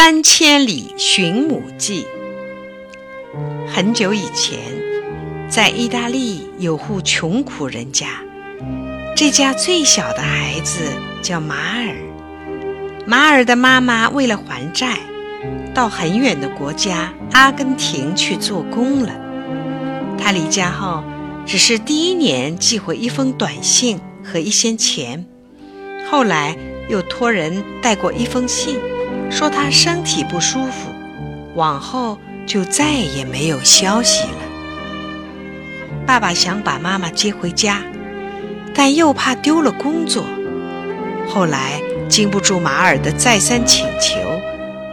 三千里寻母记。很久以前，在意大利有户穷苦人家，这家最小的孩子叫马尔。马尔的妈妈为了还债，到很远的国家阿根廷去做工了。他离家后，只是第一年寄回一封短信和一些钱，后来又托人带过一封信。说他身体不舒服，往后就再也没有消息了。爸爸想把妈妈接回家，但又怕丢了工作。后来经不住马尔的再三请求，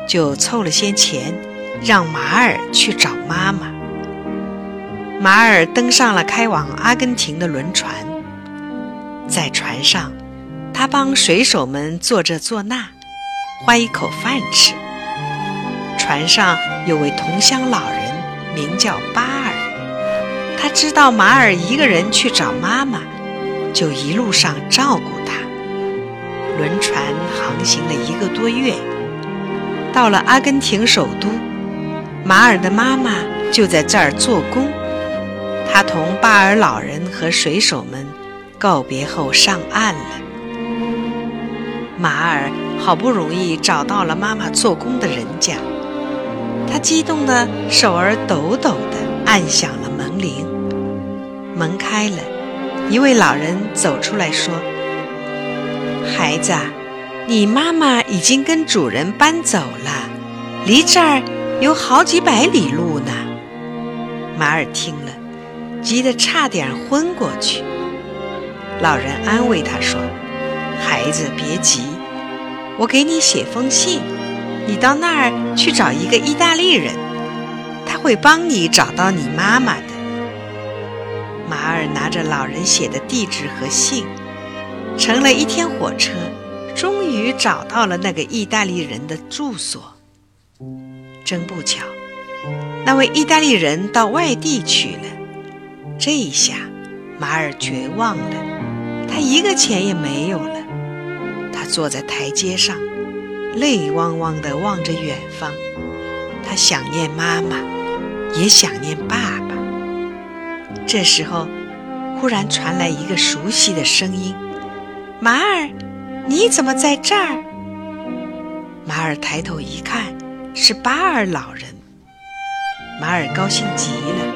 就凑了些钱，让马尔去找妈妈。马尔登上了开往阿根廷的轮船，在船上，他帮水手们做这做那。换一口饭吃。船上有位同乡老人，名叫巴尔。他知道马尔一个人去找妈妈，就一路上照顾他。轮船航行了一个多月，到了阿根廷首都，马尔的妈妈就在这儿做工。他同巴尔老人和水手们告别后上岸了。马尔好不容易找到了妈妈做工的人家，他激动的手儿抖抖的按响了门铃。门开了，一位老人走出来说：“孩子，你妈妈已经跟主人搬走了，离这儿有好几百里路呢。”马尔听了，急得差点昏过去。老人安慰他说。孩子，别急，我给你写封信，你到那儿去找一个意大利人，他会帮你找到你妈妈的。马尔拿着老人写的地址和信，乘了一天火车，终于找到了那个意大利人的住所。真不巧，那位意大利人到外地去了。这一下，马尔绝望了，他一个钱也没有了。坐在台阶上，泪汪汪地望着远方。他想念妈妈，也想念爸爸。这时候，忽然传来一个熟悉的声音：“马尔，你怎么在这儿？”马尔抬头一看，是巴尔老人。马尔高兴极了，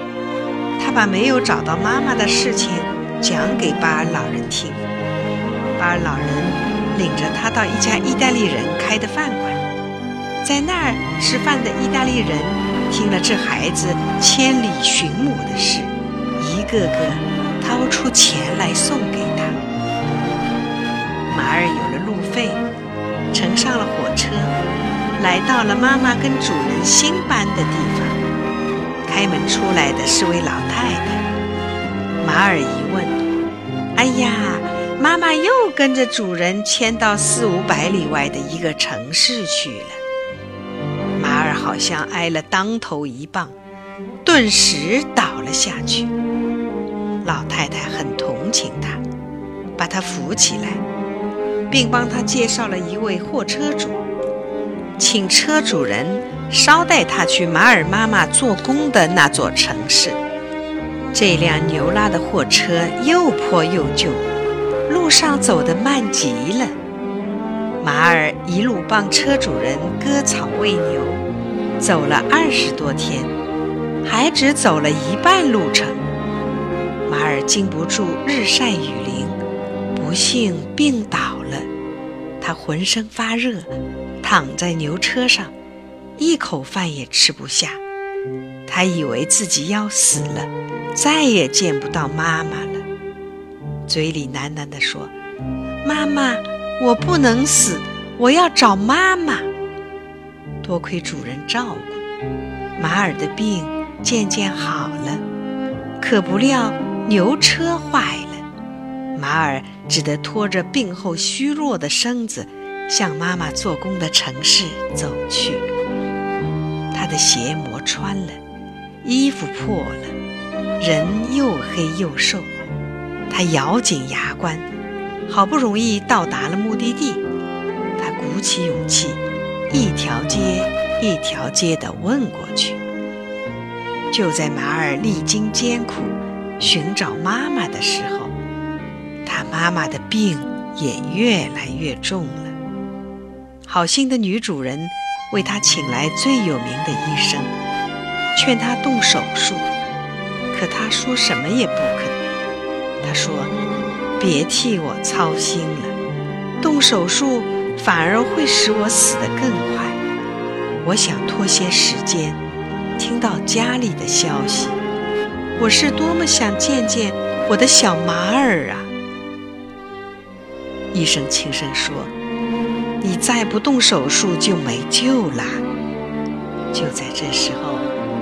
他把没有找到妈妈的事情讲给巴尔老人听。巴尔老人。领着他到一家意大利人开的饭馆，在那儿吃饭的意大利人听了这孩子千里寻母的事，一个个掏出钱来送给他。马尔有了路费，乘上了火车，来到了妈妈跟主人新搬的地方。开门出来的是位老太太。马尔一问：“哎呀！”妈妈又跟着主人迁到四五百里外的一个城市去了。马尔好像挨了当头一棒，顿时倒了下去。老太太很同情他，把他扶起来，并帮他介绍了一位货车主，请车主人捎带他去马尔妈妈做工的那座城市。这辆牛拉的货车又破又旧。路上走得慢极了，马尔一路帮车主人割草喂牛，走了二十多天，还只走了一半路程。马尔经不住日晒雨淋，不幸病倒了。他浑身发热，躺在牛车上，一口饭也吃不下。他以为自己要死了，再也见不到妈妈了。嘴里喃喃地说：“妈妈，我不能死，我要找妈妈。”多亏主人照顾，马尔的病渐渐好了。可不料牛车坏了，马尔只得拖着病后虚弱的身子，向妈妈做工的城市走去。他的鞋磨穿了，衣服破了，人又黑又瘦。他咬紧牙关，好不容易到达了目的地。他鼓起勇气，一条街一条街地问过去。就在马尔历经艰苦寻找妈妈的时候，他妈妈的病也越来越重了。好心的女主人为他请来最有名的医生，劝他动手术，可他说什么也不。他说：“别替我操心了，动手术反而会使我死得更快。我想拖些时间。”听到家里的消息，我是多么想见见我的小马儿啊！医生轻声说：“你再不动手术就没救了。”就在这时候，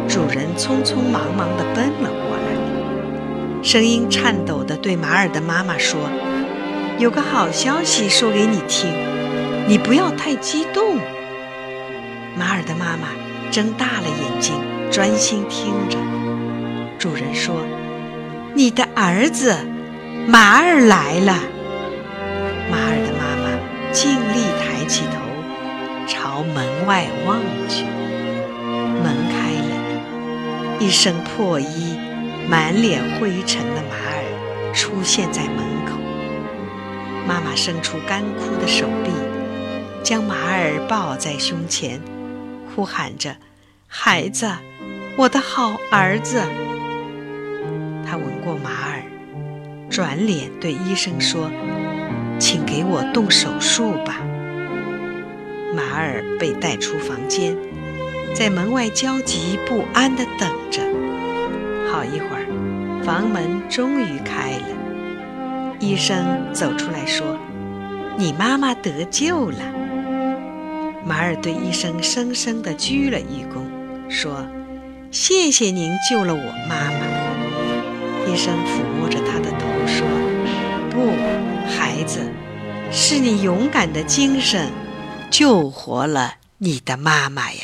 主人匆匆忙忙地奔了，声音颤抖地对马尔的妈妈说：“有个好消息说给你听，你不要太激动。”马尔的妈妈。睁大了眼睛，专心听着。主人说：“你的儿子马尔来了。”马尔的妈妈尽力抬起头，朝门外望去。门开了，一身破衣、满脸灰尘的马尔出现在门口。妈妈伸出干枯的手臂，将马尔抱在胸前。呼喊着：“孩子，我的好儿子！”他吻过马尔，转脸对医生说：“请给我动手术吧。”马尔被带出房间，在门外焦急不安地等着。好一会儿，房门终于开了，医生走出来说：“你妈妈得救了。”马尔对医生深深地鞠了一躬，说：“谢谢您救了我妈妈。”医生抚摸着他的头说：“不，孩子，是你勇敢的精神救活了你的妈妈呀。”